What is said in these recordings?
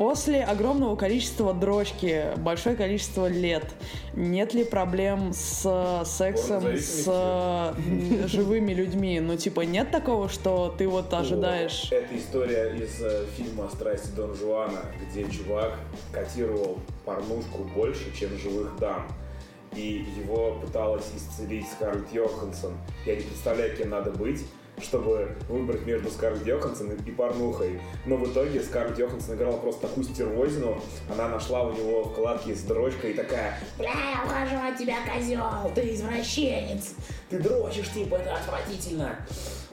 После огромного количества дрочки, большое количество лет, нет ли проблем с сексом с э, живыми людьми? Ну, типа, нет такого, что ты вот ожидаешь... Это история из э, фильма «Страсти Дон Жуана», где чувак котировал порнушку больше, чем живых дам. И его пыталась исцелить Скарлетт Йоханссон. Я не представляю, кем надо быть, чтобы выбрать между Скарлетт Йоханссон и порнухой. Но в итоге Скарлетт Йоханссон играла просто такую стервозину. Она нашла у него вкладки с дрочкой и такая «Бля, я ухожу от тебя, козел, ты извращенец, ты дрочишь, типа, это отвратительно».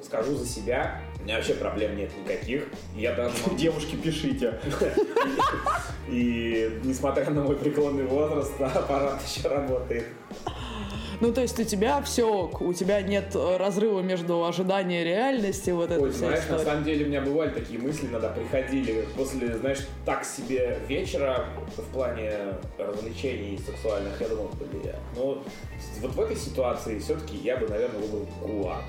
Скажу за себя, у меня вообще проблем нет никаких. Я даже могу- Девушки, пишите. И несмотря на мой преклонный возраст, аппарат еще работает. Ну, то есть у тебя все, у тебя нет э, разрыва между ожиданием и реальностью, вот эта Ой, вся знаешь, на история. самом деле у меня бывали такие мысли, иногда приходили после, знаешь, так себе вечера в плане развлечений сексуальных. Я думал, бля, ну вот в этой ситуации все-таки я бы, наверное, выбрал кулак.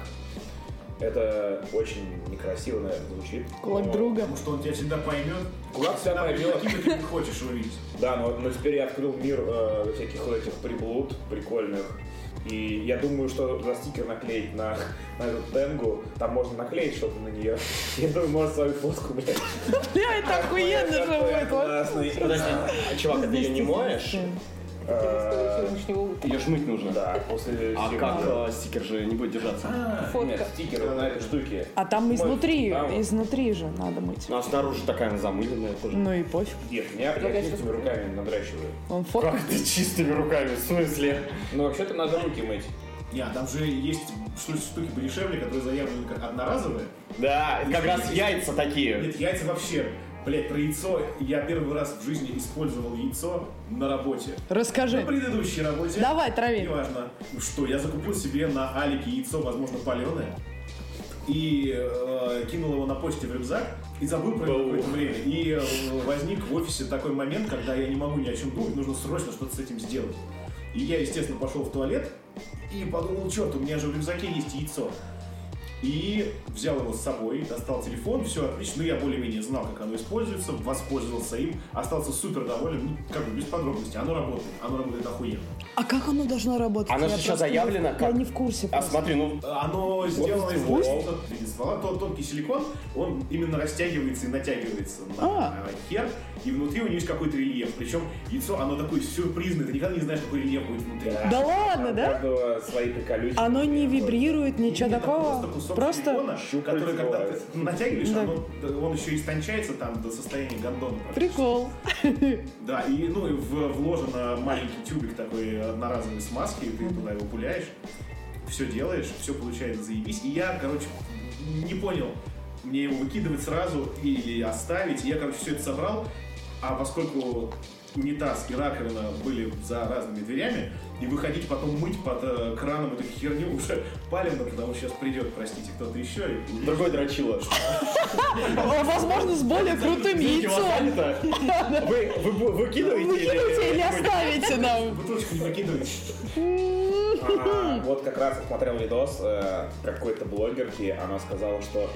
Это очень некрасиво, наверное, звучит. Кулак но- друга. Потому что он тебя всегда поймет. Кулак всегда поймет. Каким ты не хочешь увидеть. Да, но, но теперь я открыл мир э, всяких вот этих приблуд прикольных. И я думаю, что за стикер наклеить на, на эту тенгу, там можно наклеить что-то на нее. Я думаю, может свою фотку, блядь. Бля, это охуенно же будет. а, чувак, а ты ее не моешь? Э, Ее ж мыть нужно. Да, после А как э, стикер же не будет держаться? Нет, стикер на этой штуке. А там изнутри, да, изнутри же надо мыть. Ну а снаружи такая она замыленная тоже. Ну и пофиг. Нет, меня я чистыми руками надращиваю. Он фото. Как ты чистыми руками? В смысле? Ну, вообще-то надо руки мыть. Не, а там же есть штуки, штуки подешевле, которые заявлены как одноразовые. Да, это как раз яйца такие. Нет, яйца вообще. Блять, про яйцо. Я первый раз в жизни использовал яйцо на работе. Расскажи. На предыдущей работе. Давай, трави. Неважно. Что, я закупил себе на Алике яйцо, возможно, паленое. И э, кинул его на почте в рюкзак и забыл про него какое-то время. И э, возник в офисе такой момент, когда я не могу ни о чем думать, нужно срочно что-то с этим сделать. И я, естественно, пошел в туалет и подумал, черт, у меня же в рюкзаке есть яйцо. И взял его с собой, достал телефон, все отлично, ну я более-менее знал, как оно используется, воспользовался им, остался супер доволен, ну, как бы без подробностей, оно работает, оно работает охуенно. А как оно должно работать? Оно Я же еще заявлено как- Я не в курсе. А смотри, ну Оно сделано из ствол. ствола, тот тонкий силикон, он именно растягивается и натягивается на А. хер, и внутри у него есть какой-то рельеф, причем яйцо, оно такое сюрпризное, ты никогда не знаешь, какой рельеф будет внутри. Да ладно, да? свои приколючки. Оно не вибрирует, ничего такого. Просто кусок Просто силикона, который, когда ты натягиваешь, Да. оно- он еще истончается там до состояния гондона. прикол. Да, и ну и в- вложено маленький тюбик такой одноразовой смазки, и ты туда его пуляешь, все делаешь, все получается заебись. И я, короче, не понял, мне его выкидывать сразу или оставить. И я, короче, все это собрал, а поскольку унитаз и раковина были за разными дверями, и выходить потом мыть под э, краном эту херню уже палевно, потому что сейчас придет, простите, кто-то еще. И... другой дрочила. О, Возможно, с более крутым яйцом. Вы, выкидываете Выкидывайте или или... оставите нам. Бутылочку не выкидывайте. А, вот как раз я смотрел видос э, какой-то блогерки, она сказала, что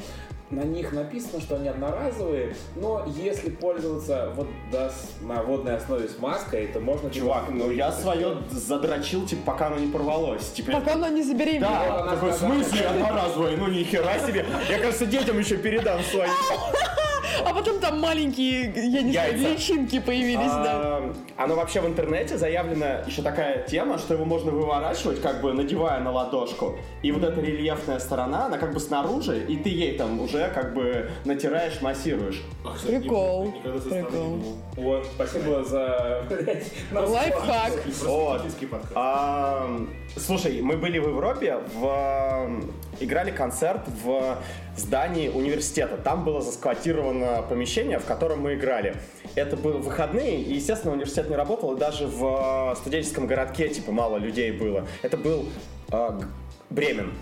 на них написано, что они одноразовые, но если пользоваться вот да, с- на водной основе с маской, то можно... Чувак, ну я свое задрочил, типа, пока оно не порвалось. Типа, Пока оно не забеременеет. Вот да, такой, в смысле одноразовое? Ну ни хера себе. Я, кажется, детям еще передам свои. А потом там маленькие, я не знаю, Яйца. личинки появились, да. А, Оно вообще в интернете заявлена еще такая тема, что его можно выворачивать, как бы надевая на ладошку. И вот эта рельефная сторона, она как бы снаружи, и ты ей там уже как бы натираешь, массируешь. А, кстати, Прикол, прикол. Вот, спасибо за... Лайфхак. Вот. А, слушай, мы были в Европе, в, играли концерт в здании университета. Там было засквотировано помещение, в котором мы играли. Это были выходные, и, естественно, университет не работал, и даже в студенческом городке, типа, мало людей было. Это был Г- Бремен.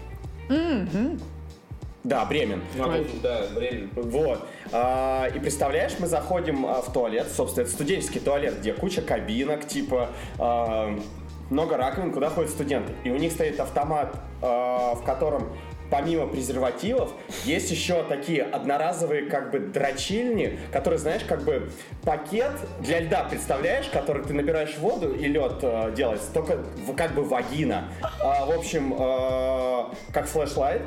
Да, Бремен. Ну, Да, время. Вот. А, и представляешь, мы заходим а, в туалет, собственно, это студенческий туалет, где куча кабинок, типа а, много раковин, куда ходят студенты. И у них стоит автомат, а, в котором помимо презервативов, есть еще такие одноразовые как бы дрочильни, которые, знаешь, как бы пакет для льда, представляешь, который ты набираешь воду и лед э, делается, только как бы вагина. А, в общем, э, как флешлайт,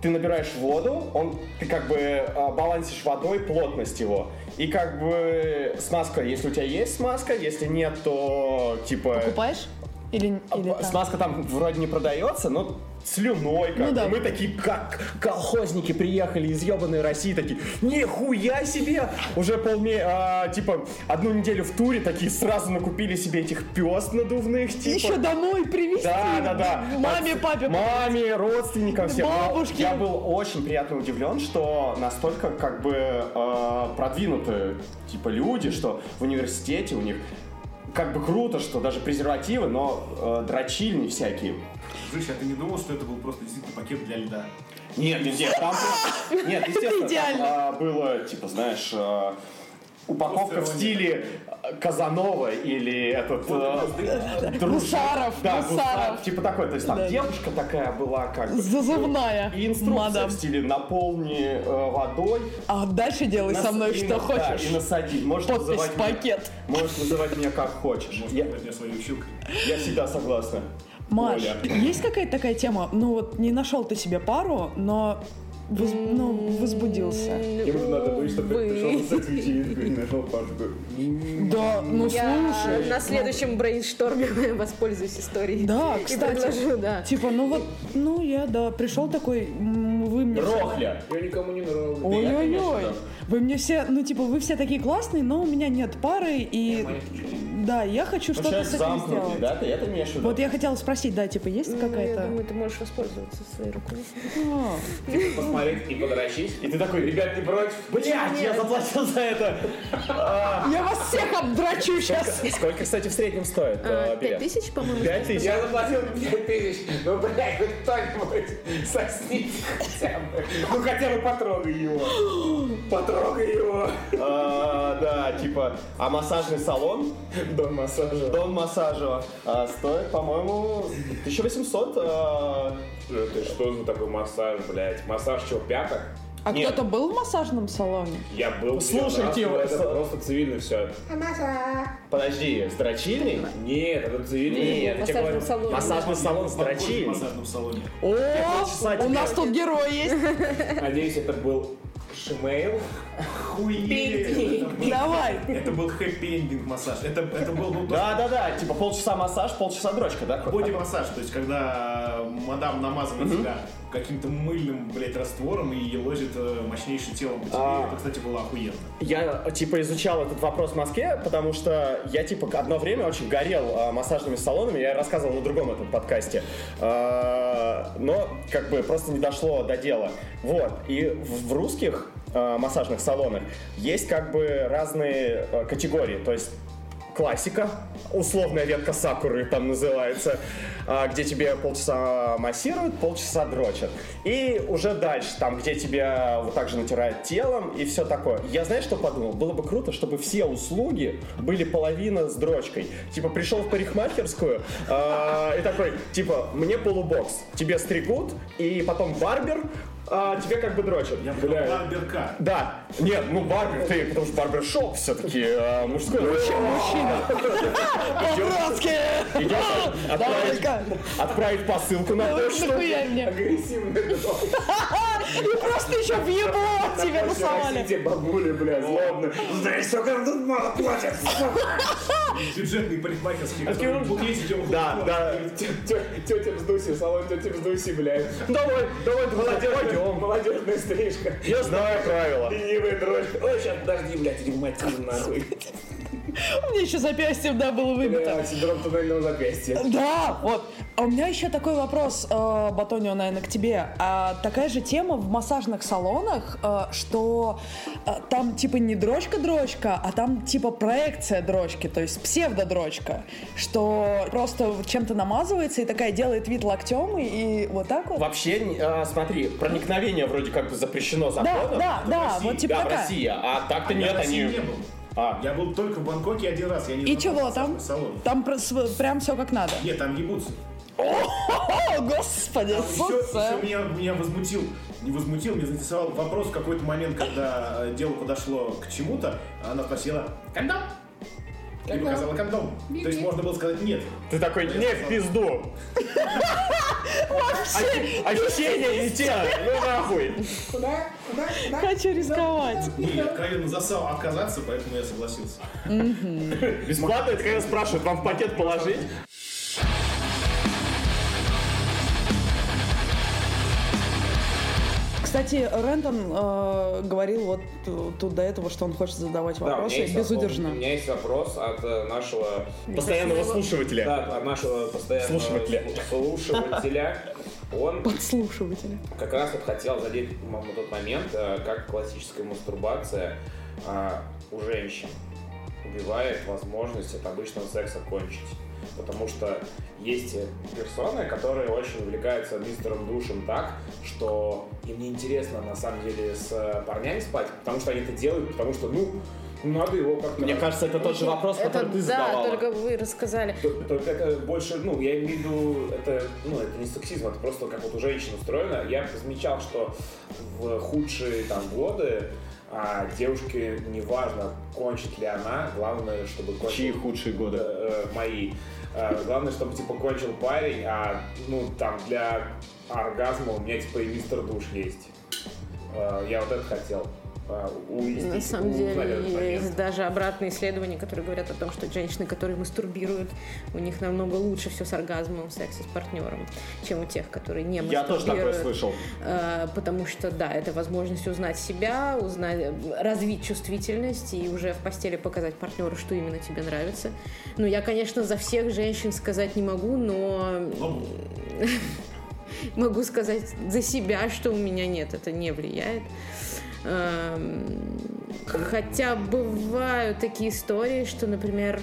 ты набираешь воду, он, ты как бы э, балансишь водой плотность его. И как бы смазка, если у тебя есть смазка, если нет, то типа... Покупаешь? Или, или А, там? Смазка там вроде не продается, но слюной как Ну да. Мы такие, как колхозники приехали из ебаной России, такие, нихуя себе! Уже полме, а, типа, одну неделю в туре такие сразу накупили себе этих пес надувных, типа. Еще домой привезти. Да, да, да. Маме, От- папе. Маме, родственникам всем. Бабушке. Я был очень приятно удивлен, что настолько как бы э, продвинуты типа люди, что в университете у них как бы круто, что даже презервативы, но э, дрочильни всякие. Жища, а ты не думал, что это был просто действительно пакет для льда? Нет, нет, нет, там... Нет, естественно, там, а, было, типа, знаешь, а, упаковка в стиле а, Казанова или этот... э, Гусаров, Да, Гусаров. Типа такой. То есть там Да. девушка такая была как бы... Зазывная. И инструкция Мадам. в стиле наполни э, водой. А дальше делай со мной и что да, хочешь. и насади. Можешь Подпись называть меня- пакет. Можешь называть меня как хочешь. Может, Я, всегда согласна. Маш, Оля. есть какая-то такая тема? Ну вот не нашел ты себе пару, но воз- ну, возбудился. Ему надо быть, чтобы Вы. пришел на секс вечеринку и нашел Пашку. Да, ну Я слушай. на следующем брейншторме воспользуюсь историей. Да, И кстати. предложу, да. Типа, ну вот, ну я, да, пришел такой, вы мне... все- Рохля. Я никому не нравлюсь. Ой-ой-ой. Вы мне все, ну типа, вы все такие классные, но у меня нет пары, и... Да, я хочу Ну, что-то с этим сделать. да? Ты это имеешь в виду? Вот я хотела спросить, да, типа, есть Ну, Я какая-то... думаю, ты можешь воспользоваться своей рукой. А, Посмотреть и подрочить. И ты такой, Ребят, не против? блядь, я заплатил за это. Я вас всех обдрачу сейчас! Сколько, кстати, в среднем стоит э, А, Пять билет? тысяч, по-моему. Пять тысяч. Я заплатил 5 тысяч. Ну, блядь, хоть кто-нибудь сосните хотя бы. Ну, хотя бы потрогай его. Потрогай его. А, Да, типа, а массажный салон, Дом массажа. дом массажа, а, стоит, по-моему, 1800. а, Это что за такой массаж, блядь? Массаж что, пяток? А Нет. кто-то был в массажном салоне? Я был Слушайте, раз, это просто цивильно все. Подожди, с дрочильней? Нет, это цивильно. Нет, тебе массажный салон. массажный салон с В подпольном дрочильней. массажном салоне. О, у нас тут герой есть. Надеюсь, это был шимейл. Хуе! Давай. Это был хэппи-эндинг массаж. Это, это был ну, Да, да, да, типа полчаса массаж, полчаса дрочка, да? Боди-массаж, то есть когда мадам намазывает себя каким-то мыльным, блядь, раствором и елозит э, мощнейшим телом по тебе. А. Это, кстати, было охуенно. Я, типа, изучал этот вопрос в Москве, потому что я, типа, одно время очень горел а, массажными салонами, я рассказывал на другом этом подкасте, А, но, как бы, просто не дошло до дела. Вот, и в, в русских а, массажных салонах есть, как бы, разные а, категории, то есть классика, условная ветка сакуры там называется, а, где тебе полчаса массируют, полчаса дрочат. И уже дальше, там, где тебя вот так же натирают телом и все такое. Я знаешь, что подумал? Было бы круто, чтобы все услуги были половина с дрочкой. Типа, пришел в парикмахерскую а, и такой, типа, мне полубокс, тебе стригут, и потом барбер, а, тебе как бы дрочат. Я Бля, барберка. да, нет, ну барбер ты, потому что барбершоп все-таки э, мужской. Мужчина. По-братски! Идешь отправить, Давай-ка. отправить посылку на почту. Нахуя мне? Агрессивный. И просто еще в ебло тебе нарисовали. Те бабули, бля, злобно. Знаешь, сколько тут мало платят, Бюджетный парикмахерский, который в букете. Да, да. Тетя Вздуси, салон тети Вздуси, блядь. Давай, давай, пойдем. молодежная стрижка. Я знаю правила. Ленивая дрожь. Ой, сейчас, подожди, блядь, мотив, нахуй. У меня еще запястьем, да, было выбито. Бля, синдром туннельного запястья. Да, вот. А у меня еще такой вопрос, э, Батонио, наверное, к тебе. А такая же тема в массажных салонах, э, что э, там типа не дрочка-дрочка, а там типа проекция дрочки, то есть псевдодрочка, что просто чем-то намазывается и такая делает вид локтем и, и вот так вот. Вообще, э, смотри, проникновение вроде как бы запрещено Да, законом. да, да, России. вот типа Да, в такая. России, а так-то Я нет, в они... не. А, Я был только в Бангкоке один раз. Я не И чего там? салон. Там прям все как надо. Нет, там ебутся. о, господи, сука. меня, меня возмутил, не возмутил, меня заинтересовал вопрос в какой-то момент, когда э, дело подошло к чему-то, она спросила «Кондом?» И показала кондом. То есть можно было сказать «нет». Ты такой, не в пизду. Ощ- Ощущения не те, ну нахуй. Хочу рисковать. И откровенно засал отказаться, поэтому я согласился. Бесплатно, это когда спрашивают, вам в пакет положить? Кстати, Рэндон э, говорил вот тут до этого, что он хочет задавать Да, вопросы есть безудержно. вопрос- У меня есть вопрос от э, нашего Постоянного слушателя. Да, от нашего постоянного Слушателя. слу- слушателя. Он Подслушиватели. как раз вот хотел задеть на тот момент, э, как классическая мастурбация а, у женщин убивает возможность от обычного секса кончить. Потому что есть персоны, которые очень увлекаются мистером душем так, что им не интересно на самом деле с парнями спать, потому что они это делают, потому что, ну, надо его как-то... Мне кажется, это тот же вопрос, Это который ты да, задавала. только вы рассказали. Только это больше, ну, я имею в виду, это, ну, это не сексизм, это просто как вот у женщин устроено. Я замечал, что в худшие там годы а, девушке не важно, кончит ли она, главное, чтобы кончил Чьи худшие годы? э, мои. Э, главное, чтобы типа кончил парень, а ну там для оргазма у меня типа и мистер душ есть. Э, я вот это хотел. На самом деле есть даже обратные исследования, которые говорят о том, что женщины, которые мастурбируют, у них намного лучше все с оргазмом сексе с партнером, чем у тех, которые не Я тоже такое мастурбируют. слышал. Э, Потому что, да, это возможность узнать себя, узнать, развить чувствительность и уже в постели показать партнеру, что именно тебе нравится. Ну, я, конечно, за всех женщин сказать не могу, но Но могу сказать за себя, что у меня нет, это не влияет. Эм, Хотя бывают такие истории, что, например,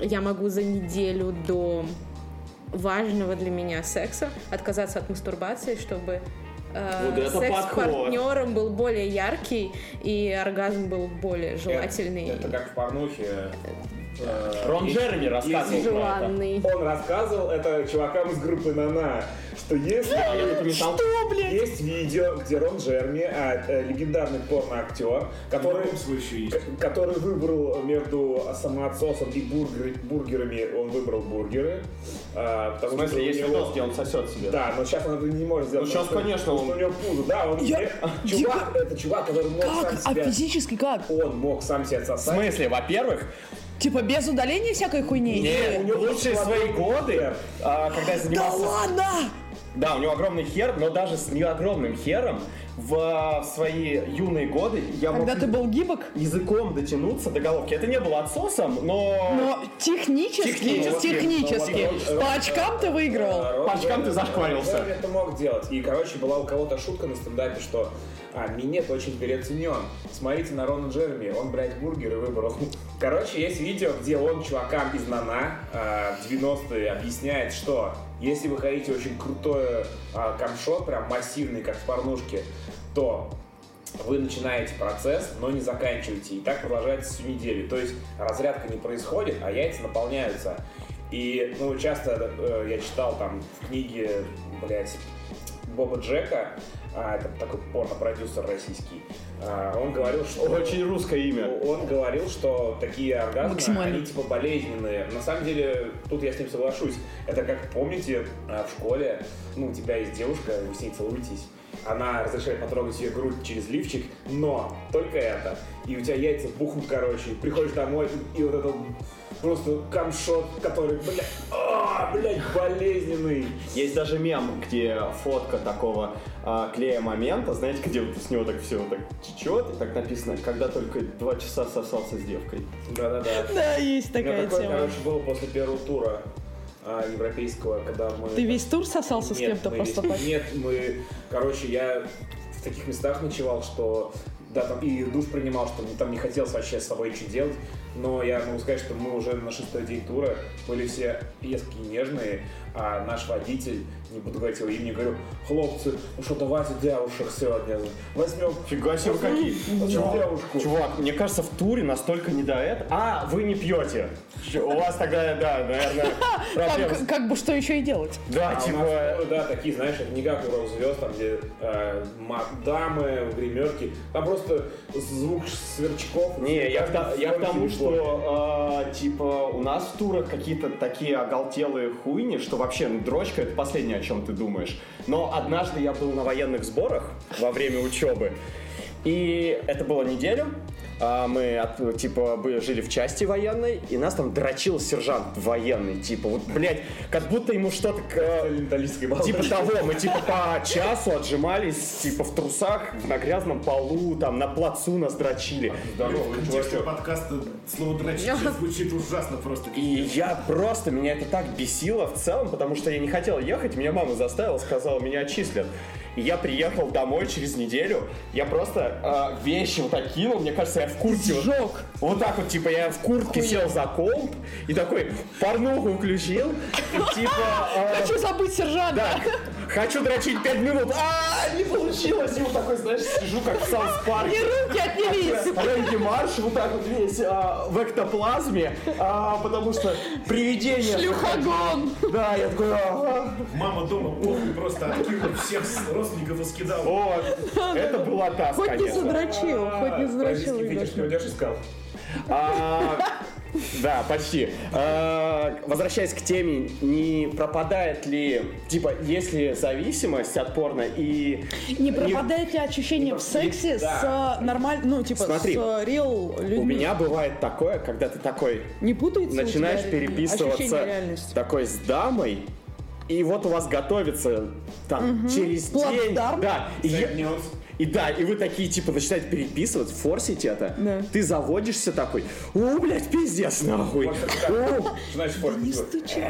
я могу за неделю до важного для меня секса отказаться от мастурбации, чтобы э, Вот это секс с партнером был более яркий и оргазм был более желательный. Это, это как в порнухе. Э, Рон Джереми рассказывал про это. Он рассказывал это чувакам из группы Нана, что если Что, есть видео, где Рон Джерми, а, э, легендарный порно-актер, который, который выбрал между самоотсосом и бургер- бургерами, он выбрал бургеры. а, В потому что смысле, у есть него- видос, где он сосет себе? Да, но сейчас он это не может сделать. Ну, что- конечно, что он- у него пузо, да, он Я- чувак, это чувак, который мог Как? сам А себя, физически как? он мог сам себя В отсосать. смысле, во-первых, Типа без удаления всякой хуйни? не, у него лучшие свои годы, а, когда я Да занимался... ладно! Да, у него огромный хер, но даже с не огромным хером в а, свои юные годы я мог Когда ты был гибок? языком дотянуться до головки. Это не было отсосом, но... Но технически, Технически. технически, вот, по очкам ты выигрывал. Рон По очкам ты зашкварился. Это мог делать. И, короче, была у кого-то шутка на стендапе, что а, минет очень переоценен. Смотрите на Рона Джереми, он, блядь, бургеры выбрал. Короче, есть видео, где он чувакам из Нана а, в 90-е объясняет, что если вы хотите очень крутой а, камшот, прям массивный, как в порнушке, то вы начинаете процесс, но не заканчиваете. И так продолжается всю неделю. То есть разрядка не происходит, а яйца наполняются. И, ну, часто э, я читал там в книге, блядь, Боба Джека, а, это такой порно-продюсер российский, а, он говорил, что... Очень русское имя. Он говорил, что такие оргазмы, они типа болезненные. На самом деле, тут я с ним соглашусь. Это как, помните, а, в школе, ну, у тебя есть девушка, вы с ней целуетесь, она разрешает потрогать ее грудь через лифчик, но только это. И у тебя яйца бухнут, короче, приходишь домой, и, и вот этот просто камшот, который, блядь, а, блядь, болезненный. Есть даже мем, где фотка такого а, клея момента, знаете, где вот с него так все вот так течет, и так написано, когда только два часа сосался с девкой. Да-да-да. Да, есть такая такое, тема. короче, было после первого тура а, европейского, когда мы... Ты весь тур сосался с Нет, кем-то мы просто весь- так? Нет, мы, короче, я в таких местах ночевал, что да, там и душ принимал, что там не хотелось вообще с собой ничего делать. Но я могу сказать, что мы уже на шестой день тура были все резкие, нежные, а наш водитель, не буду говорить его имя, говорю, хлопцы, ну что, давайте девушек сегодня возьмем. Фига себе, какие. Чувак, девушку. Чувак, мне кажется, в туре настолько не до этого. А, вы не пьете. У вас тогда, да, наверное, проблемы. Как, как бы что еще и делать? Да, А у нас типа... да, такие, знаешь, не как у рок-звезд, там, где э, мадамы, гримерки, там просто звук сверчков. Не, я, к то- я к тому, Звук что э, типа у нас в турах какие-то такие оголтелые хуйни, что вообще ну, дрочка это последнее, о чем ты думаешь. Но однажды я был на военных сборах во время учебы, и это было неделю. А, Мы от- типа жили в части военной, и нас там дрочил сержант военный, типа вот, блядь, как будто ему что-то к- э, Типа того, мы типа по часу отжимались, типа в трусах, на грязном полу, там на плацу нас дрочили. Здорово, чувачок. подкаста слово дрочить звучит ужасно просто. И я просто, меня это так бесило в целом, потому что я не хотел ехать, меня мама заставила, сказала, меня отчислят. И я приехал домой через неделю, я просто э, вещи вот так кинул, мне кажется, я в куртке. вот- Сжег. Вот так вот, типа, я в куртке сел за комп и такой порнуху включил, и, типа... э, Хочу забыть сержанта. Да, хочу дрочить 5 минут, а не получилось, и вот такой, знаешь, сижу как в Саус И Парке. руки отнялись. Рэнди Марш вот так вот весь а, в эктоплазме, а, потому что привидение... Шлюхогон. Да, я такой, ага. Мама дома похуй просто откинула всех родственников и скидала. Вот, это была та, Хоть не задрочил, хоть не задрочил. Фетиш Игорь. придешь и сказал. Да, почти. А, Возвращаясь к теме, не пропадает ли, типа, есть ли зависимость от порно и... Не пропадает ли ощущение в сексе с нормальным, ну, типа, с реал людьми? У меня бывает такое, когда ты такой Не путается начинаешь переписываться такой с дамой, и вот у вас готовится там через день, да, и. И да, и вы такие типа начинаете переписывать, форсить это, Да. ты заводишься такой, о, блядь, пиздец, нахуй, Значит. Не стучи,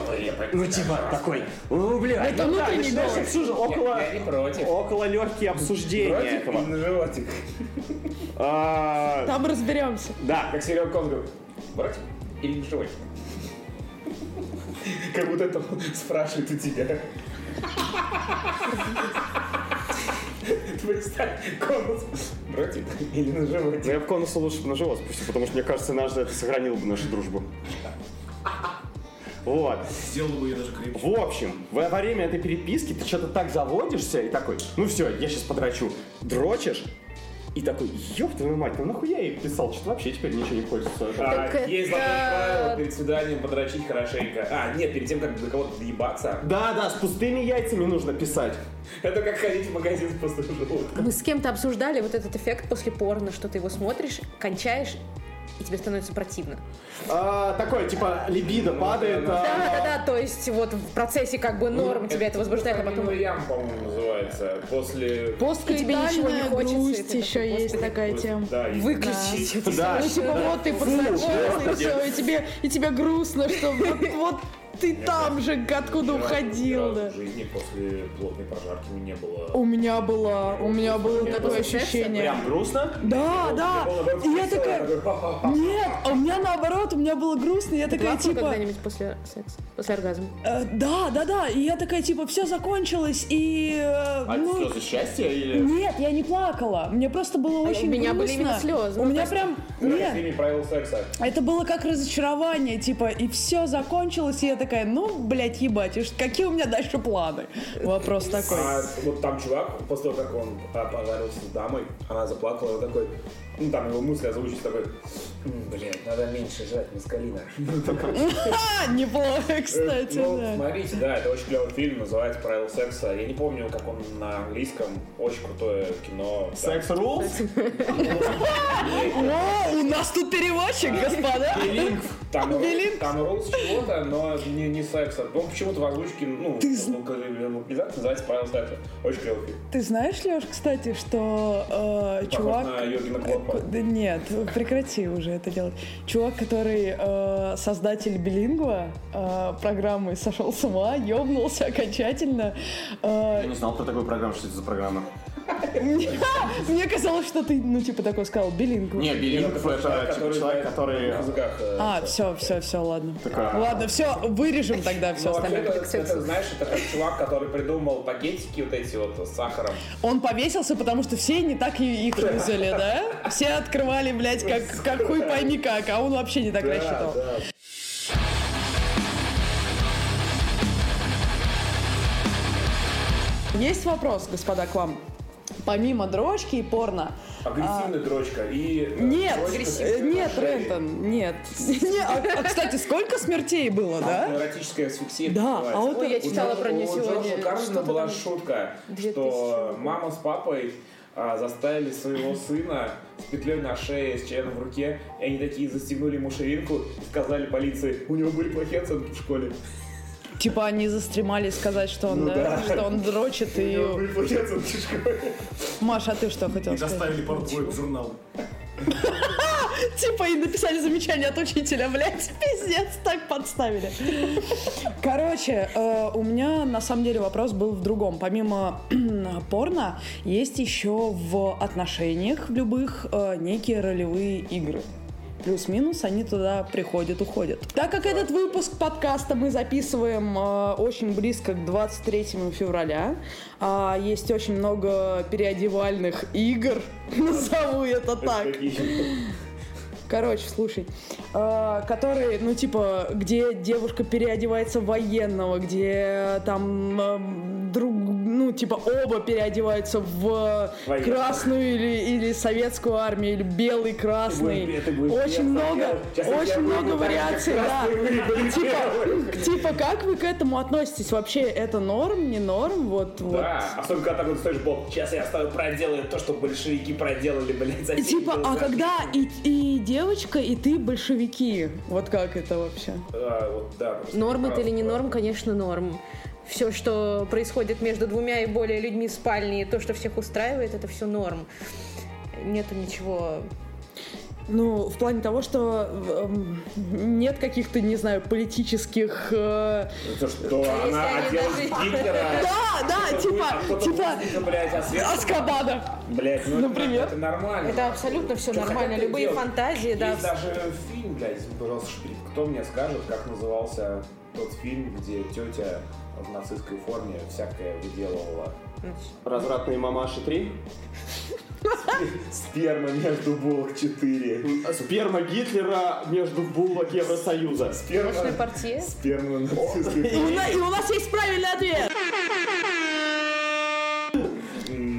выебать. ну типа такой, о, блядь, Это ну внутренний голос. около, не около легкие обсуждения на животик? А, Там разберемся. да, Как сериал Конго. Против или на животик? Как будто это он спрашивает у тебя. Представь, Конус. Против или на Ну, животик? я бы Конуса лучше бы на живот спустил, потому что, мне кажется, однажды это сохранило бы нашу дружбу. Вот. Сделала бы ее даже крепче. В общем, во время этой переписки ты что-то так заводишься и такой, ну все, я сейчас подрачу. Дрочишь, и такой, ёб твою мать, ну нахуя я ей писал, что вообще теперь ничего не хочется. А, Так есть это- правило перед свиданием подрочить хорошенько. А, нет, перед тем, как до кого-то доебаться. Да, да, с пустыми яйцами нужно писать. Это как ходить в магазин с пустым желудком. Мы с кем-то обсуждали вот этот эффект после порно, что ты его смотришь, кончаешь, и тебе становится противно. А, такое, типа, либидо падает. а, Да, да, да, то есть вот в процессе как бы норм тебя это возбуждает, а потом... Ям, по-моему, называется. После... тебе ничего не хочется, грусть еще есть «Господи, такая тема. Да, Выключить это Да. Ну, типа, вот ты подсмотрелся, и все, и тебе, и тебе грустно, что вот, ты там же, откуда Ни разу- ни уходил, да. В жизни после плотной прожарки не было. У меня была, у меня было такое ощущение. Прям грустно. Да, да. было бы И я такая, нет, а у меня наоборот, у меня было грустно, я такая, типа, когда-нибудь после секса? После оргазма? э, да, да, да, и я такая, типа, все закончилось, и, э, А ну, слезы счастья или... нет, я не плакала, мне просто было А очень у меня были грустно. именно слезы, У ну, меня прям, нет, всеми правил секса. Это было как разочарование, типа, и все закончилось, и я такая, ну, блядь, ебать, какие у меня дальше планы? Вопрос такой. А вот там чувак, после того, как он а, пожарился с дамой, она заплакала, он такой, ну там его мысли озвучить такой, «М, блядь, надо меньше жрать мескалина. А, неплохо, кстати, Ну, да. смотрите, да, это очень клевый фильм, называется «Правила секса». Я не помню, как он на английском, очень крутое кино. Секс rules? О, у нас тут переводчик, господа. Там, там ролл с чего-то, но не, не секса. Он почему-то в озвучке, ну, ну, локализация называется «Правила секса». Очень клевый фильм. Ты знаешь, Леш, кстати, что э, Похож чувак... на Йоргена Клопа. Да нет, прекрати уже это делать. Чувак, который э, создатель билингва э, программы сошел с ума, ёбнулся окончательно. Э, Я не знал про такую программу, что это за программа. Мне казалось, что ты, ну, типа, такой сказал, билингу. Не, билингв это типа человек, который... э, А, все, все, все, ладно. Такой. Ладно, все, вырежем тогда все Ну, вообще, остальное. это, знаешь, это как чувак, который придумал пакетики вот эти вот с сахаром. Он повесился, потому что все не так их юзали, да? Все открывали, блядь, как, как хуй пойми как, а он вообще не так рассчитывал. Есть вопрос, господа, к вам. Помимо дрочки и порно, Агрессивная дрочка и... э, нет, дрочка нет. Рентон, нет. Не, а, а, кстати, сколько смертей было, да? Эротическая асфиксия Да, а вот я У читала У про нее сегодня. Что-то была шутка, 2000 что мама с папой а, заставили своего сына с петлей на шее, с членом в руке, и они такие застегнули ему ширинку и сказали полиции, у него были плохие оценки в школе. Типа они застремали сказать, что он, Ну да, да. что он дрочит и... школе. Маша, а ты что хотел И сказать? доставили в журнал. Типа и написали замечание от учителя, блядь, пиздец, так подставили. Короче, э, у меня на самом деле вопрос был в другом. Помимо порно, есть еще в отношениях в любых э, некие ролевые игры. Плюс-минус они туда приходят, уходят. Так как этот выпуск подкаста мы записываем э, очень близко к 23 февраля, а есть очень много переодевальных игр, назову это так. Короче, слушай, э, которые, ну, типа, где девушка переодевается в военного, где там эм, друг, ну, типа, оба переодеваются в Военного. красную или, или советскую армию, или белый, красный. будет- это будет Очень много, очень много вариаций, да. Типа, типа, как вы к этому относитесь? Вообще, это норм, не норм? Вот, вот. Да, особенно когда так вот стоишь, бок, сейчас я с тобой проделаю то, что большевики проделали, блядь, за Типа, а когда и, и девочка, и ты большевики? Вот как это вообще? А, вот, да, Норм это или не норм, конечно, норм. Все, что происходит между двумя и более людьми в спальне, и то, что всех устраивает, это все норм. Нету ничего. Ну, в плане того, что эм, нет каких-то, не знаю, политических... э, То, что она оделась даже- Гитлера. Да, да, типа, типа, Аскабада. Блядь, ну Например? это, это нормально. Это абсолютно все нормально. Любые фантазии, да. Есть даже фильм, блядь, пожалуйста, Шпиль. Кто мне скажет, как назывался тот фильм, где тетя в нацистской форме всякое выделывала? Развратные мамаши 3. Сперма между булок 4. Сперма Гитлера между булок Евросоюза. Сперма... Партия. Сперма нацистской И у, на- и у нас есть правильный ответ.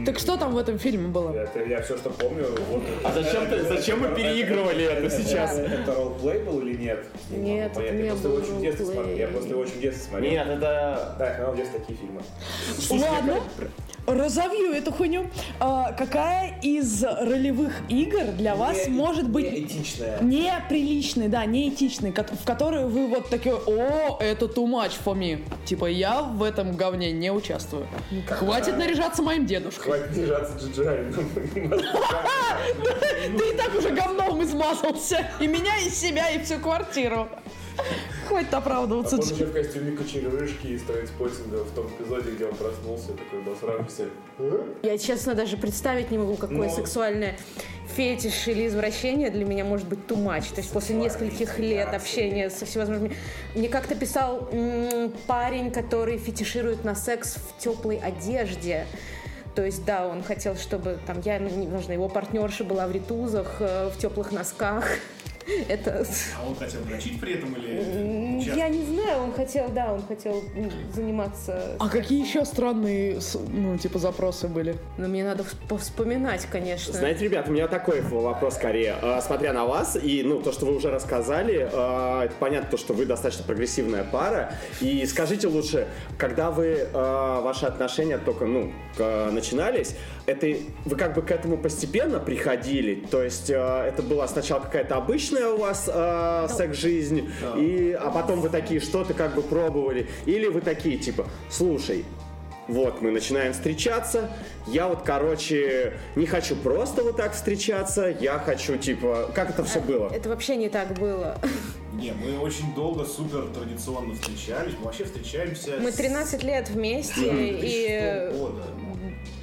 Так что там в этом фильме было? Это я все, что помню. Вот. А зачем ты- зачем мы переигрывали это сейчас? Это, это роллплей был или нет? Нет, это Я не просто был. Я просто очень в детстве смотрел. Нет, это... Да, я смотрел в детстве такие фильмы. Ладно, разовью эту хуйню. А, какая из ролевых игр для вас Не- может быть неэтичная. неприличной, да, неэтичной, в которой вы вот такие, о, это too much for me. Типа, я в этом говне не участвую. Хватит наряжаться моим дедушкой. Хватит держаться джиджарином. Ты и так уже говном измазался. И меня, и себя, и всю квартиру. Хватит оправдываться. Он еще в костюме кочерышки из трейнспоттинга в том эпизоде, где он проснулся, такой обосравшийся. Я, честно, даже представить не могу, какое Ну. сексуальное фетиш или извращение для меня может быть too much. То есть после нескольких лет общения со всевозможными... Мне как-то писал м, парень, который фетиширует на секс в теплой одежде. То есть, да, он хотел, чтобы там я, ну, неважно, его партнерша была в ритузах, э, в теплых носках. Это... А он хотел дрочить при этом или? Я не знаю, он хотел, да, он хотел заниматься... А какие еще странные, ну, типа, запросы были? Но мне надо всп- вспоминать, конечно. Знаете, ребят, у меня такой вопрос скорее. А, Смотря на вас и ну то, что вы уже рассказали, а, это понятно, то, что вы достаточно прогрессивная пара. И скажите лучше, когда вы а, ваши отношения только ну начинались, это вы как бы к этому постепенно приходили? То есть это была сначала какая-то обычная у вас а, секс-жизнь, и а потом вы такие что-то как бы пробовали, или вы такие типа, слушай, вот, мы начинаем встречаться. Я вот, короче, не хочу просто вот так встречаться. Я хочу, типа, как это все было? Это вообще не так было. Не, мы очень долго супер традиционно встречались. Мы вообще встречаемся Мы с 13 лет вместе, и 2006 года.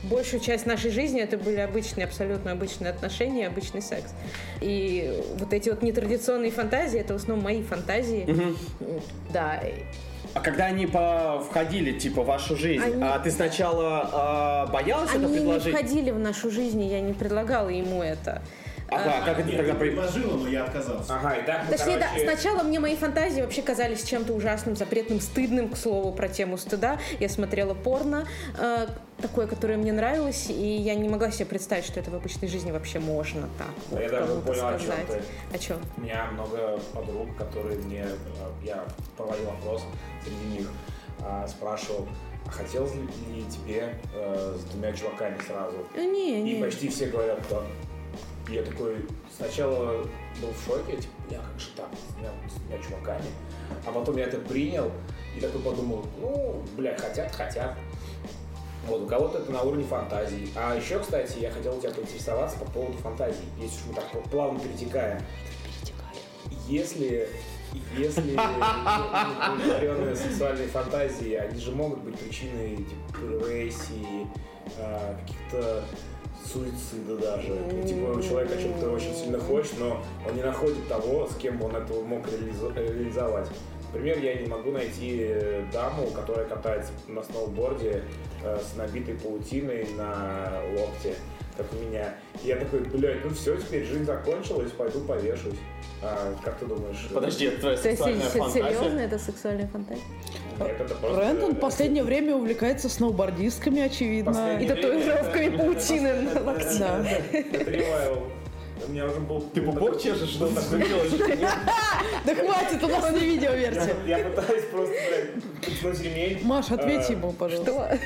Большую часть нашей жизни это были обычные, абсолютно обычные отношения, обычный секс. И вот эти вот нетрадиционные фантазии, это в основном мои фантазии. Да. А когда они по- входили, типа, в вашу жизнь, Они- а ты сначала а, боялась это Они не предложить? входили в нашу жизнь, я не предлагала ему это. Ага, как это Нет, тогда предложила, но я отказался. Ага, и так мы, Точнее, да, короче, сначала мне мои фантазии вообще казались чем-то ужасным, запретным, стыдным, к слову, про тему стыда. Я смотрела порно, э, такое, которое мне нравилось, и я не могла себе представить, что это в обычной жизни вообще можно так. Да, вот я даже понял, о чем сказать. ты. О чем? У меня много подруг, которые мне, э, я проводил опрос среди них, а, спрашивал, а хотелось ли тебе э, с двумя чуваками сразу? Э, Не, И не. почти все говорят, да. Я такой сначала был в шоке, типа, я как же так, с двумя, с двумя чуваками. А потом я это принял и такой подумал, ну, бля, хотят, хотят. Вот, у кого-то это на уровне фантазии. А еще, кстати, я хотел у тебя поинтересоваться по поводу фантазий. Если уж мы так плавно перетекаем. Если если удовлетворенные сексуальные фантазии, они же могут быть причиной депрессии, а, каких-то суицида даже. Ну, Типа у человека что-то очень сильно хочет, но он не находит того, с кем бы он этого мог реализо- реализовать. Например, я не могу найти э, даму, которая катается на сноуборде э, с набитой паутиной на локте, как у меня. И я такой, блядь, ну все, теперь жизнь закончилась, пойду повешусь. А, как ты думаешь? Подожди, это твоя есть, сексуальная се- фантазия? серьезно, это сексуальная фантазия? Просто- Рэндон в последнее время увлекается сноубордистками, очевидно. Последнее И татуировками время- паутины на локте. Да. У меня уже был... Ты пупок чешешь, что такое делаешь? Да хватит, у нас не видеоверсия. Я, я пытаюсь просто, блядь, пнуть ремень. Маш, ответь А, ему, пожалуйста.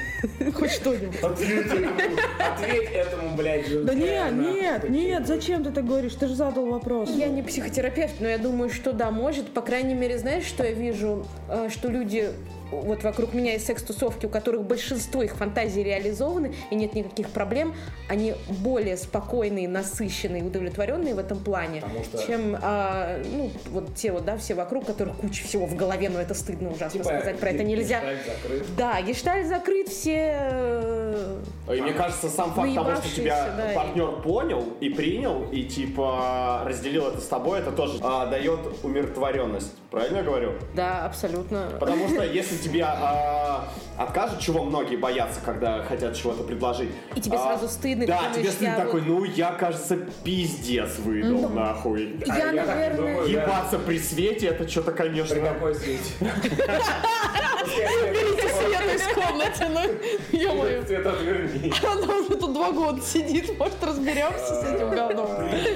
Хоть что-нибудь. Ответь этому, ответь этому, блядь. Да нет, нет, нет, зачем ты так говоришь? Ты же задал вопрос. Я не психотерапевт, но я думаю, что да, может. По крайней мере, знаешь, что я вижу? Э, Что люди вот вокруг меня есть секс-тусовки, у которых большинство их фантазий реализованы, и нет никаких проблем, они более спокойные, насыщенные, удовлетворенные в этом плане, что- чем а, ну, вот те вот, да, все вокруг, которых куча всего в голове, но это стыдно ужасно Типа, сказать, про это нельзя. гештальт закрыт. Да, гештальт закрыт, все... э, И мне кажется, сам факт того, что тебя да, и- партнер понял и принял, и типа разделил это с тобой, это тоже а, дает умиротворенность. Правильно я говорю? Да, абсолютно. Потому что если тебе а, откажут, чего многие боятся, когда хотят чего-то предложить. И тебе а, сразу стыдно, ты Да, думаешь, тебе стыдно я такой, вот- ну я, кажется, пиздец выдал нахуй. А Я, я так наверное... думаю, да. Ебаться при свете, это что-то, При конечно... какой свете? Берите свет из комнаты, ну, ё-моё. Отверни. Она уже тут два года сидит, может, разберемся с этим говном.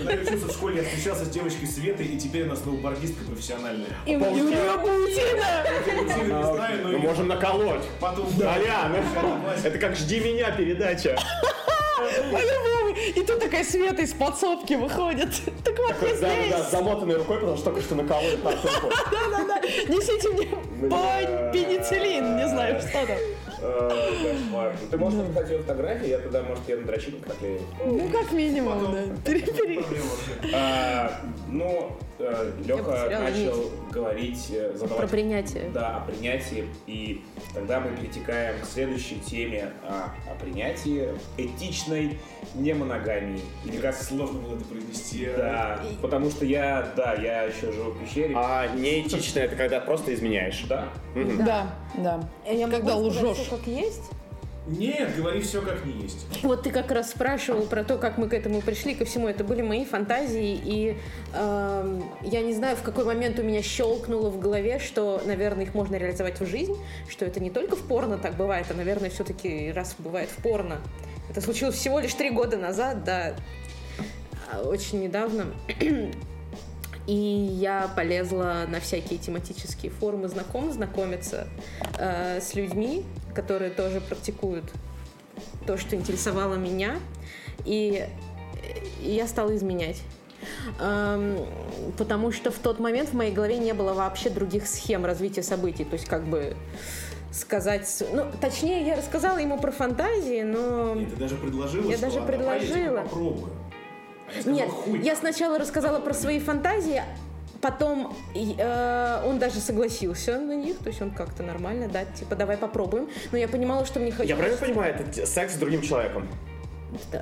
Научился в школе, я встречался с девочкой Светой, и теперь она сноубордистка профессиональная. И у нее паутина! Паутины не знаю, но Мы и можем наколоть. Потом... Аля, ну, это как «Жди меня» передача. По-любому. И тут такая Света из подсобки выходит. Так вот, я Да, да, да, здесь. замотанной рукой, потому что только что накололи на руку. Да-да-да. Несите мне пенициллин, не знаю, что там. Э, кошмар. Ты можешь показать ее фотографии, я тогда, может, ее на дрочильник наклею. Ну, как минимум, да. А, Ну, Леха начал говорить, э, Про задавать принятие. Да, о принятии. И тогда мы перетекаем к следующей теме а, о принятии этичной немоногамии. Или как Сложно было это произнести. Да, потому что я, да, я еще живу в пещере. А неэтично это когда просто изменяешь. Да. Да, да. Я могу Когда лжешь. как есть? Нет, говори все как не есть. Вот ты как раз спрашивал про то, как мы к этому пришли, ко всему. Это были мои фантазии, и эм, я не знаю, в какой момент у меня щелкнуло в голове, что, наверное, их можно реализовать в жизнь, что это не только в порно так бывает, а, наверное, все-таки раз бывает в порно. Это случилось всего лишь три года назад, да, очень недавно. И я полезла на всякие тематические форумы знаком, знакомиться э, с людьми, которые тоже практикуют то, что интересовало меня. И, и я стала изменять. Эм, потому что в тот момент в моей голове не было вообще других схем развития событий. То есть как бы сказать... Ну, точнее, я рассказала ему про фантазии, но... И ты даже предложила, Я что даже «А давай я предложила. попробую. Я сказал, Нет, хуй. я сначала рассказала про свои фантазии, Потом э, он даже согласился на них, то есть он как-то нормально, да, типа, давай попробуем. Но я понимала, что мне хочется... Я правильно понимаю, это секс с другим человеком?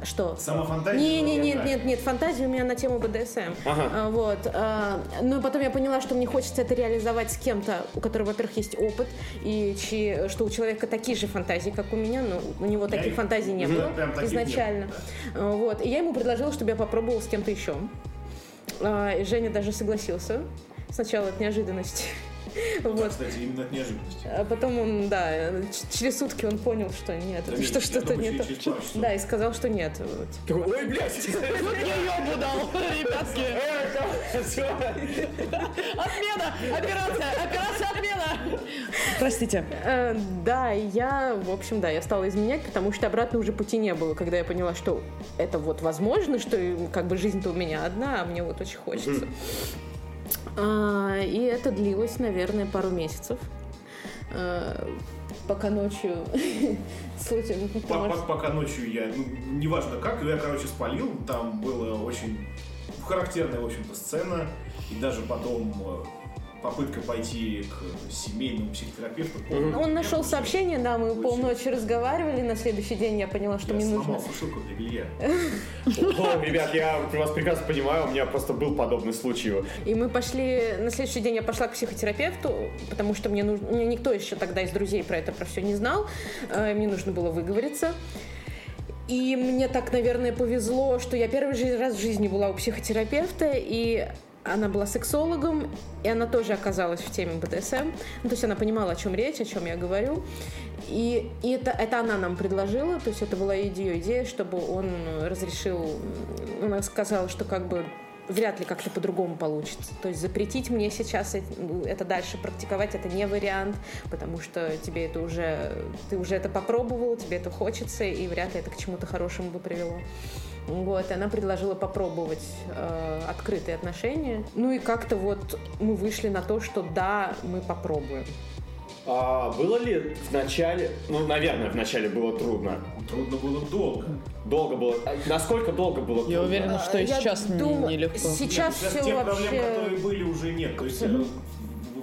Что? Сама фантазия? Не, не, нет, нет, нет, фантазия у меня на тему БДСМ. Ага. А, Вот. а, Ну и потом я поняла, что мне хочется это реализовать с кем-то, у которого, во-первых, есть опыт, и чьи- что у человека такие же фантазии, как у меня, но у него таких их- фантазий не было таких изначально. было, А, Вот. И я ему предложила, чтобы я попробовала с кем-то еще. А, И Женя даже согласился. Сначала от неожиданности. Да, Вот. кстати, именно от неожиданности. А потом он, да, через сутки он понял, что нет, Да, что что-то не то. Да, и сказал, что нет. Вот. Такой, ой, блядь! Я ёбу дал, ребятки. Отмена! Операция! Операция отмена! Простите. Э, Да, и я, в общем, да, я стала изменять, потому что обратно уже пути не было, когда я поняла, что это вот возможно, что э, как бы жизнь-то у меня одна, а мне вот очень хочется. И это длилось, наверное, пару месяцев. А, Пока ночью... Слушай, ну, Пока ночью я, ну, неважно как, я, короче, спалил, там была очень характерная, в общем-то, сцена, и даже потом э, попытка пойти к семейному психотерапевту. Он нашел Я сообщение, да, мы Очень. полночи разговаривали, на следующий день я поняла, что Я мне сломал нужно... сушилку для белья. О, ребят, я вас прекрасно понимаю, у меня просто был подобный случай. И мы пошли, на следующий день я пошла к психотерапевту, потому что мне нужно, мне никто еще тогда из друзей про это про все не знал, э, мне нужно было выговориться. И мне так, наверное, повезло, что я первый раз в жизни была у психотерапевта, и она была сексологом, и она тоже оказалась в теме БДСМ. Ну, то есть она понимала, о чем речь, о чем я говорю. И, и это, это она нам предложила, то есть это была ее идея, чтобы он разрешил, она сказала, что как бы вряд ли как-то по-другому получится. То есть запретить мне сейчас это дальше практиковать, это не вариант, потому что тебе это уже, ты уже это попробовал, тебе это хочется, и вряд ли это к чему-то хорошему бы привело. Вот, и она предложила попробовать э, открытые отношения. Ну и как-то вот мы вышли на то, что да, мы попробуем. А было ли в начале, ну, наверное, в начале было трудно. Трудно было долго. Долго было. А Насколько долго было трудно? Я уверена, что и Я сейчас не- думаю, нелегко. Сейчас Сейчас все тех проблем, вообще... которые были, уже нет. То есть э, в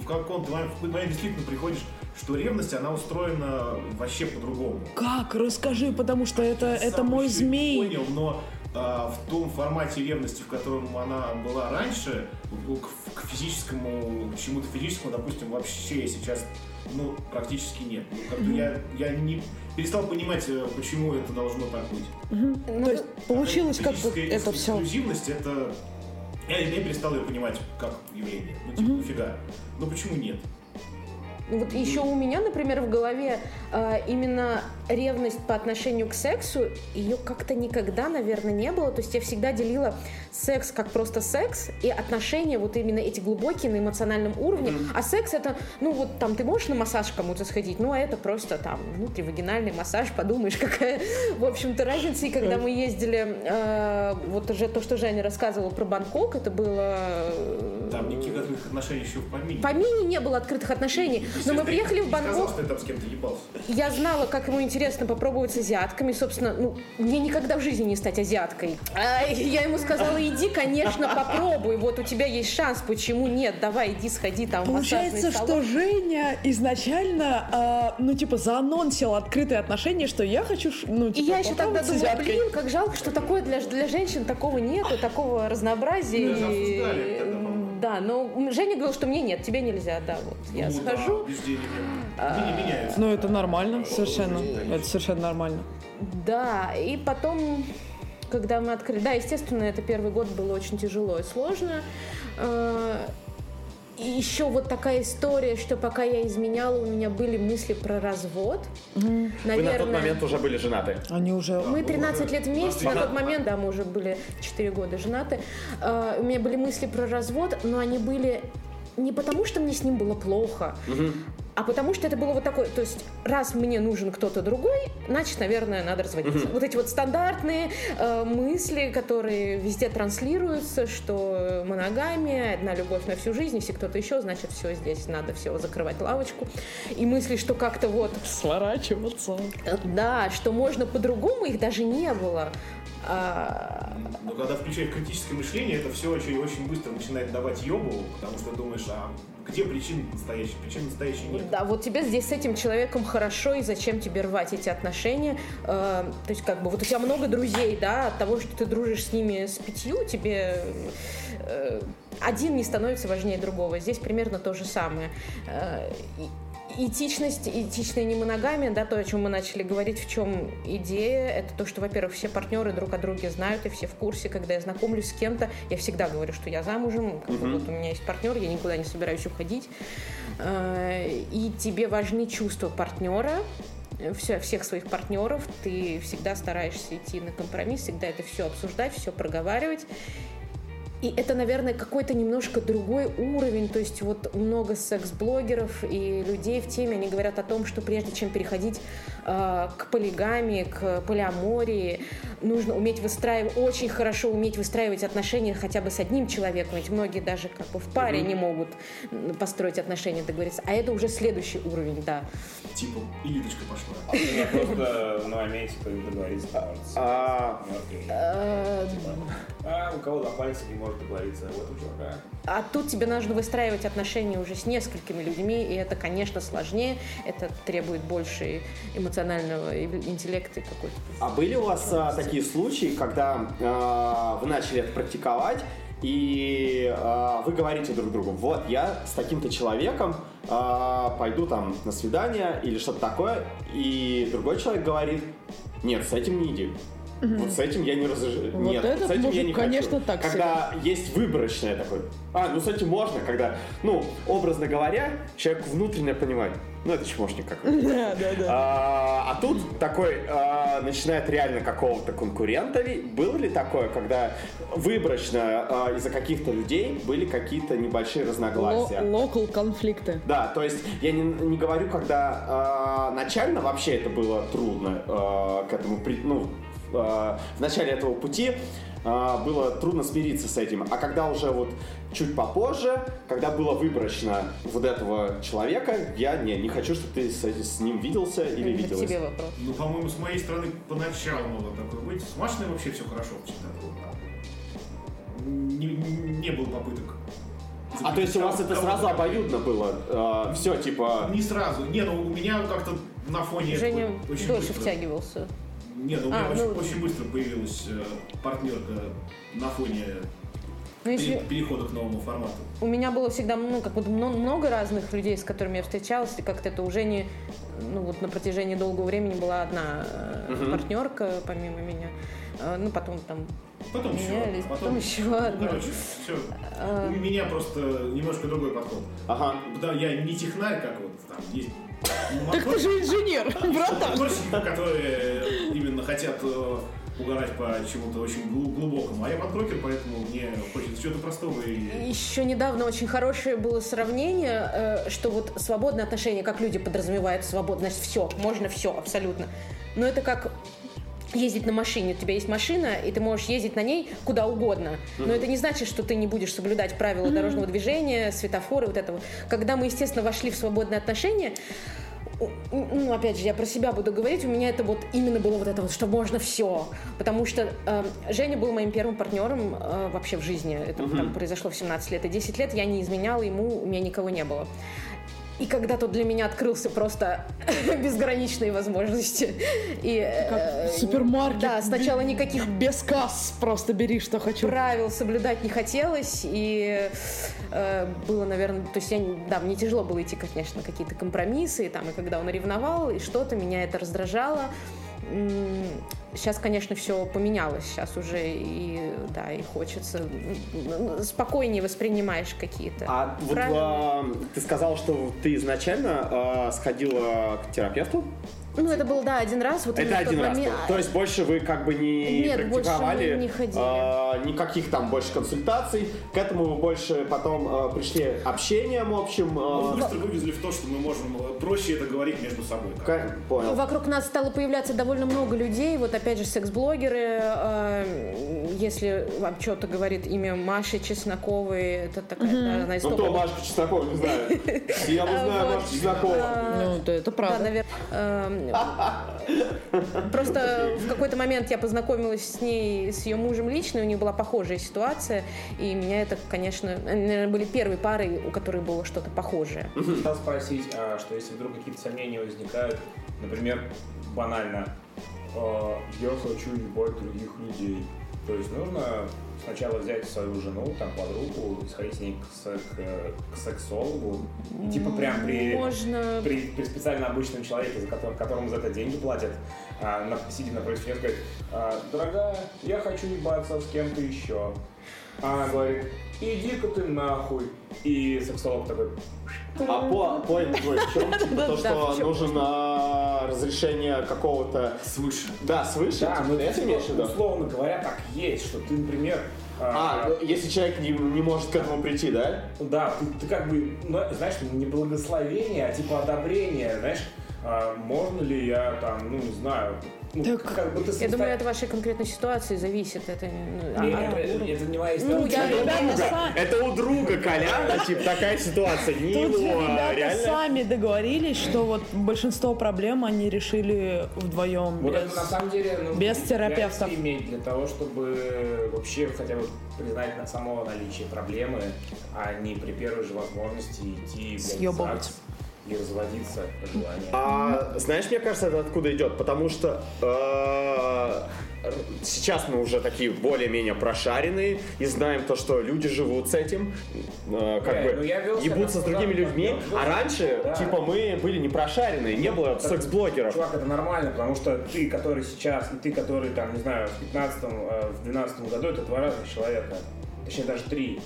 в каком-то момент действительно приходишь, что ревность, она устроена вообще по-другому. Как? Расскажи, потому что это, это мой змей. Понял, но а, в том формате ревности, в котором она была раньше, к, к физическому, к чему-то физическому, допустим, вообще сейчас ну, практически нет. Ну, как-то я, я не перестал понимать, э, почему это должно так быть. Ну, То есть получилось как бы это все. эксклюзивность, это... Я, я перестал ее понимать как явление. Ну, типа, нафига? Ну, почему нет? Ну, Вот еще у меня, например, в голове э, именно ревность по отношению к сексу, ее как-то никогда, наверное, не было. То есть я всегда делила секс как просто секс и отношения вот именно эти глубокие на эмоциональном уровне. А секс это, ну вот там ты можешь на массаж кому-то сходить, ну а это просто там внутривагинальный массаж, подумаешь, какая, в общем-то, разница. И когда мы ездили, э, вот уже то, что Женя рассказывала про Бангкок, это было... э, Там никаких открытых отношений еще в помине. По мини не было открытых отношений, но мы приехали в не сказал, Бангкок, что ты там с кем-то ебался. я знала, как ему интересно попробовать с азиатками. Собственно, ну, мне никогда в жизни не стать азиаткой. А я ему сказала, иди, конечно, попробуй. Вот у тебя есть шанс, почему нет? Давай, иди, сходи там в Получается, что. Женя изначально, а, ну, типа, заанонсил открытые отношения, что я хочу, ну, И типа, я еще тогда думала, блин, как жалко, что такое для, для женщин такого нету, такого разнообразия. Мы И- обсуждали по-моему. Да, но Женя говорил, что мне нет, тебе нельзя, да, вот. Я Ну, да, схожу, убеждения нет. Они меняются. Ну, это нормально, совершенно. конечно. Это совершенно нормально. Да, и потом, когда мы открыли... Да, естественно, это первый год было очень тяжело и сложно. И еще вот такая история, что пока я изменяла, у меня были мысли про развод. Вы Наверное, на тот момент уже были женаты. Они уже... мы 13 лет вместе, на тот момент, да, мы уже были 4 года женаты. Э, У меня были мысли про развод, но они были не потому, что мне с ним было плохо, а потому что это было вот такое, то есть раз мне нужен кто-то другой, значит, наверное, надо разводиться. Вот эти вот стандартные э, мысли, которые везде транслируются, что моногамия, одна любовь на всю жизнь, если кто-то еще, значит, все, здесь надо все закрывать лавочку. И мысли, что как-то вот... Сворачиваться. Да, что можно по-другому, их даже не было. А, Но когда включаешь критическое мышление, это все очень, очень быстро начинает давать ёбу, потому что думаешь, а где причина настоящая? Причин настоящей нет. Да, вот тебе здесь с этим человеком хорошо, и зачем тебе рвать эти отношения? Э, то есть, как бы, вот у тебя много друзей, да, от того, что ты дружишь с ними с пятью, тебе э, один не становится важнее другого. Здесь примерно то же самое. Э, Этичность, этичная немоногамия, да, то, о чем мы начали говорить, в чем идея, это то, что, во-первых, все партнеры друг о друге знают, и все в курсе, когда я знакомлюсь с кем-то, я всегда говорю, что я замужем, как бы вот у меня есть партнер, я никуда не собираюсь уходить, Э, и тебе важны чувства партнера, все, всех своих партнеров, ты всегда стараешься идти на компромисс, всегда это все обсуждать, все проговаривать. И это, наверное, какой-то немножко другой уровень. То есть вот много секс-блогеров и людей в теме, они говорят о том, что прежде чем переходить э, к полигамии, к полиамории, нужно уметь выстраивать, очень хорошо уметь выстраивать отношения хотя бы с одним человеком. Ведь многие даже как бы в паре не могут построить отношения, договориться. А это уже следующий уровень, да. Типа, и Лидочка пошла. У меня просто в моменте договориться А. А у кого до пальца не может договориться, а вот у чувака. А тут тебе нужно выстраивать отношения уже с несколькими людьми, и это, конечно, сложнее, это требует больше эмоционального интеллекта какой-то. А были у вас а, такие случаи, когда а, вы начали это практиковать, и а, вы говорите друг другу, вот я с таким-то человеком а, пойду там на свидание или что-то такое, и другой человек говорит, нет, с этим не иди. Вот с этим я не разрешаю. Вот Нет, этот с этим я мужик, не конечно, хочу. так Когда есть выборочное такое. А, ну с этим можно, когда, ну, образно говоря, человек внутренне понимает, ну это чмошник какой-то. Да, да, да. А, а тут такой а, начинает реально какого-то конкурента. Было ли такое, когда выборочно а, из-за каких-то людей были какие-то небольшие разногласия? Локал конфликты. Да, то есть я не, не говорю, когда а, начально вообще это было трудно а, к этому, ну, в начале этого пути а, было трудно смириться с этим, а когда уже вот чуть попозже, когда было выборочно вот этого человека, я не, не хочу, чтобы ты с, с ним виделся или Это виделась. тебе вопрос. Ну, по-моему, с моей стороны поначалу могло такое быть. С Машиной вообще все хорошо было. Не, не было попыток. А то есть у вас это сразу обоюдно было? все, типа... Не сразу. Не, ну у меня как-то на фоне... Женя дольше втягивался. Не, ну у меня А, очень, ну- очень быстро появилась э, партнерка на фоне Ну, если пере- перехода к новому формату. у меня было всегда ну, как вот мно- много разных людей, с которыми я встречалась, и как-то это уже не, ну вот на протяжении долгого времени была одна э, Мгм. партнерка помимо меня. Э, Ну, потом там Потом еще, менялись, одна, потом еще Ну, одна. короче, все. А. У меня просто немножко другой подход. Ага. Да, я не технарь, как вот там есть. Так ты же инженер, братан. Которые именно хотят э, угорать по чему-то очень глу- глубокому. А я подброкер, поэтому мне хочется чего-то простого и... Еще недавно очень хорошее было сравнение, э, что вот свободное отношение, как люди подразумевают свободно, значит, все, можно все, абсолютно. Но это как ездить на машине. У тебя есть машина, и ты можешь ездить на ней куда угодно. Но это не значит, что ты не будешь соблюдать правила дорожного движения, светофоры, вот этого. Когда мы, естественно, вошли в свободные отношения, ну, опять же, я про себя буду говорить, у меня это вот именно было вот это вот, что можно все. Потому что э, Женя был моим первым партнером э, вообще в жизни. Это там произошло в 17 лет. И 10 лет я не изменяла ему, у меня никого не было. И когда тут для меня открылся просто безграничные возможности. И, э, Как супермаркет. Да, сначала никаких Без касс просто бери, что хочу. правил соблюдать не хотелось, и э, было, наверное, то есть я, да, мне тяжело было идти, конечно, на какие-то компромиссы, и там, и когда он ревновал, и что-то, меня это раздражало. Сейчас, конечно, все поменялось, сейчас уже и, да, и хочется, спокойнее воспринимаешь какие-то А вот а, ты сказал, что ты изначально а, сходила к терапевту? Ну, это был, да, один раз. Вот Это один раз. момент- был. То есть больше вы как бы не Нет, практиковали не ходили. а, никаких там больше консультаций. К этому вы больше потом а, пришли общением общим. а, Мы быстро вывезли в то, что мы можем э, проще это говорить между собой. ка- Понял. Вокруг нас стало появляться довольно много людей. Вот опять же секс-блогеры. э, Если вам что-то говорит имя Маши Чесноковой, это такая, да, она из Ну кто Машка Чеснокова, не знаю. Я не знаю Вот. Машку Чеснокова. Ну, это Да, правда. Наверное. Просто в какой-то момент я познакомилась с ней, с ее мужем лично, и у них была похожая ситуация, и меня это, конечно, наверное, были первые пары, у которых было что-то похожее. Хотел спросить, а, что если вдруг какие-то сомнения возникают, например, банально, а, я хочу ебать других людей. То есть нужно сначала взять свою жену, там, подругу, и сходить с ней к, к- к сексологу, и типа прям при, Можно... при, при специально обычном человеке, за которым, которому за это деньги платят, а, на- сидя напротив нее, сказать, «А, дорогая, я хочу ебаться с кем-то еще. А она говорит, иди-ка ты нахуй. И сексолог такой, А по, поинт в чем? Типа то, что нужно разрешение какого-то... Свыше. Да, свыше? Да, ну это имеешь в виду? условно говоря, так есть, что ты, например, А, а, ну, если человек не, не может к этому прийти, да? да, ты, ты как бы, ну, знаешь, не благословение, а типа одобрение, знаешь, а, можно ли я там, ну, не знаю, ну, Так, как бы ты Я думаю, от вашей конкретной ситуации зависит. Это, ну, Не, а- это, это не моя Ну, история. я- Это у друга, сами- это у друга Коляна, типа такая ситуация, не Тут его, а ребята реально. сами договорились, что вот большинство проблем они решили вдвоем. Вот без- это на самом деле ну, без терапевтов. иметь для того, чтобы вообще хотя бы признать на само наличие проблемы, а не при первой же возможности идти Съебывать. И разводиться по желанию. А, знаешь, мне кажется, это откуда идет? Потому что э, сейчас мы уже такие более-менее прошаренные и знаем то, что люди живут с этим, э, как Бля, бы ну ебутся с другими людьми, а раньше, Да. типа, мы были не прошаренные, не было секс-блогеров. Чувак, это нормально, потому что ты, который сейчас, и ты, который, там, не знаю, в 15 в 12 году, это два разных человека. Точнее, даже три.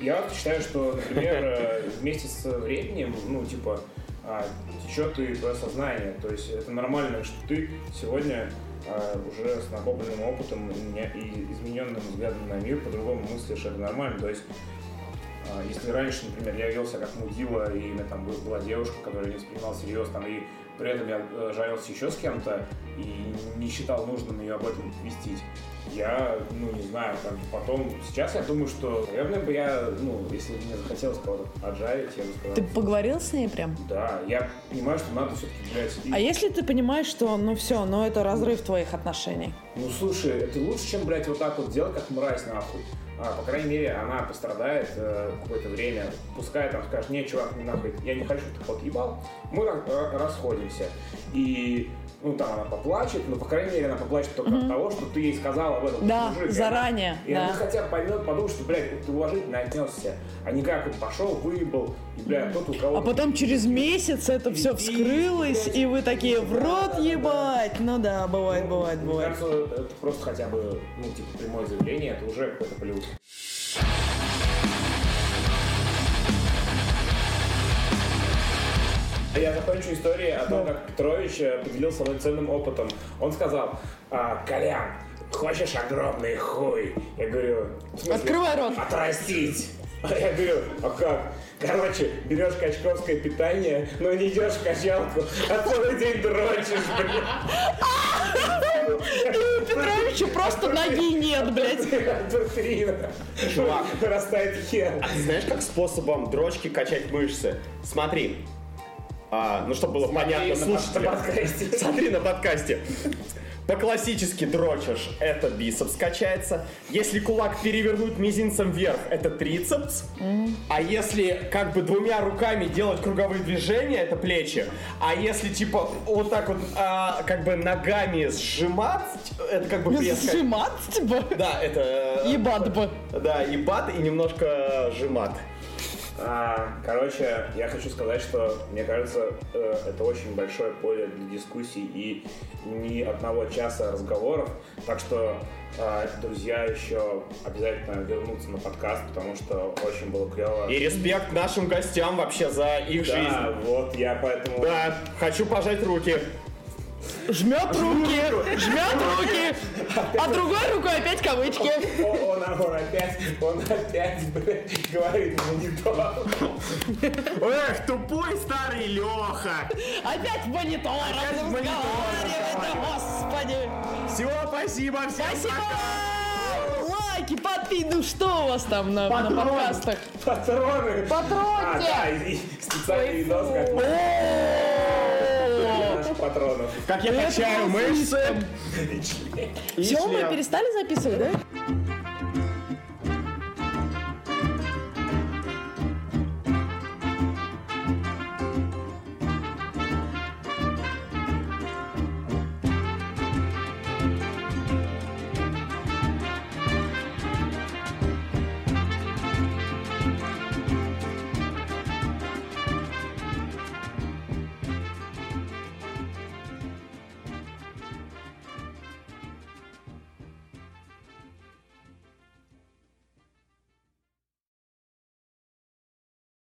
Я считаю, что, например, э, вместе с временем, ну, типа, а, течет и твое сознание. То есть это нормально, что ты сегодня а, уже с накопленным опытом и не- и измененным взглядом на мир по-другому мыслишь, это нормально. То есть а, Если раньше, например, я велся как мудила, и у меня там был- была девушка, которая не воспринимала серьезно, там, и при этом я э, жарился еще с кем-то, и не считал нужным ее об этом вестить, я, ну, не знаю, бы потом, сейчас я думаю, что, наверное, бы я, ну, если бы мне захотелось кого-то отжарить, я бы сказал, Ты поговорил с ней прям? да, я понимаю, что надо все-таки, блядь, и- А если ты понимаешь, что ну все, ну это разрыв твоих отношений? Ну слушай, это лучше, чем, блядь, вот так вот делать, как мразь, нахуй. А, по крайней мере, она пострадает э, какое-то время. Пускай там скажет, не, чувак, нахуй, я не хочу, ты подъебал. Мы ра- расходимся. И, ну, там она поплачет, но, по крайней мере, она поплачет только от того, что ты ей сказал об этом. Да, мужик. И заранее, И она да. хотя бы поймет, подумает, что, блядь, ты уважительно отнесся. А не как он пошел, выебал, и, блядь, тот у кого А потом через месяц это все вскрылось, и вы такие в рот ебать. Ну да, бывает, бывает, Мне бывает. кажется, это просто хотя бы, ну, типа, прямое заявление, это уже какой-то плюс. Я закончу историю о том, как Петрович э, поделился мной ценным опытом. Он сказал, а, Колян, хочешь огромный хуй? Я говорю, смысле, Открывай рот. Отрастить. А я говорю, а как? Короче, берешь качковское питание, но не идешь в качалку, а целый день дрочишь, блин. У Петровича просто ноги нет, блядь. Чувак. Растает хер. А ты знаешь, как способом дрочки качать мышцы? Смотри. А, ну, чтобы было понятно на слушателям. подкасте. Смотри на подкасте. По-классически дрочишь, это бицепс качается. Если кулак перевернуть мизинцем вверх, это трицепс. А если как бы двумя руками делать круговые движения, это плечи. А если типа вот так вот а, как бы ногами сжимать, это как бы пресс. Сжимат, типа? Да, это... э, Ебат бы. Да, и бат, и немножко жимат. А, короче, я хочу сказать, что мне кажется, э, это очень большое поле для дискуссий и ни одного часа разговоров. Так что, э, друзья, еще обязательно вернуться на подкаст, потому что очень было клево. И респект нашим гостям вообще за их Да, жизнь. вот я поэтому... Да, хочу пожать руки. Жмет руки, жмет руки, а другой рукой опять кавычки. Он, он, он опять, он опять, блядь, говорит в монитор. Эх, тупой старый Леха! Опять монитор Опять монитор господи. Все, спасибо, всем Спасибо! пока! Лайки, подпи, ну что у вас там на, на Патроны. подкастах? Патроны. А, Патроньте! да, специальный видос, как патронов. Как я качаю мышцы. Все, мы перестали записывать, да?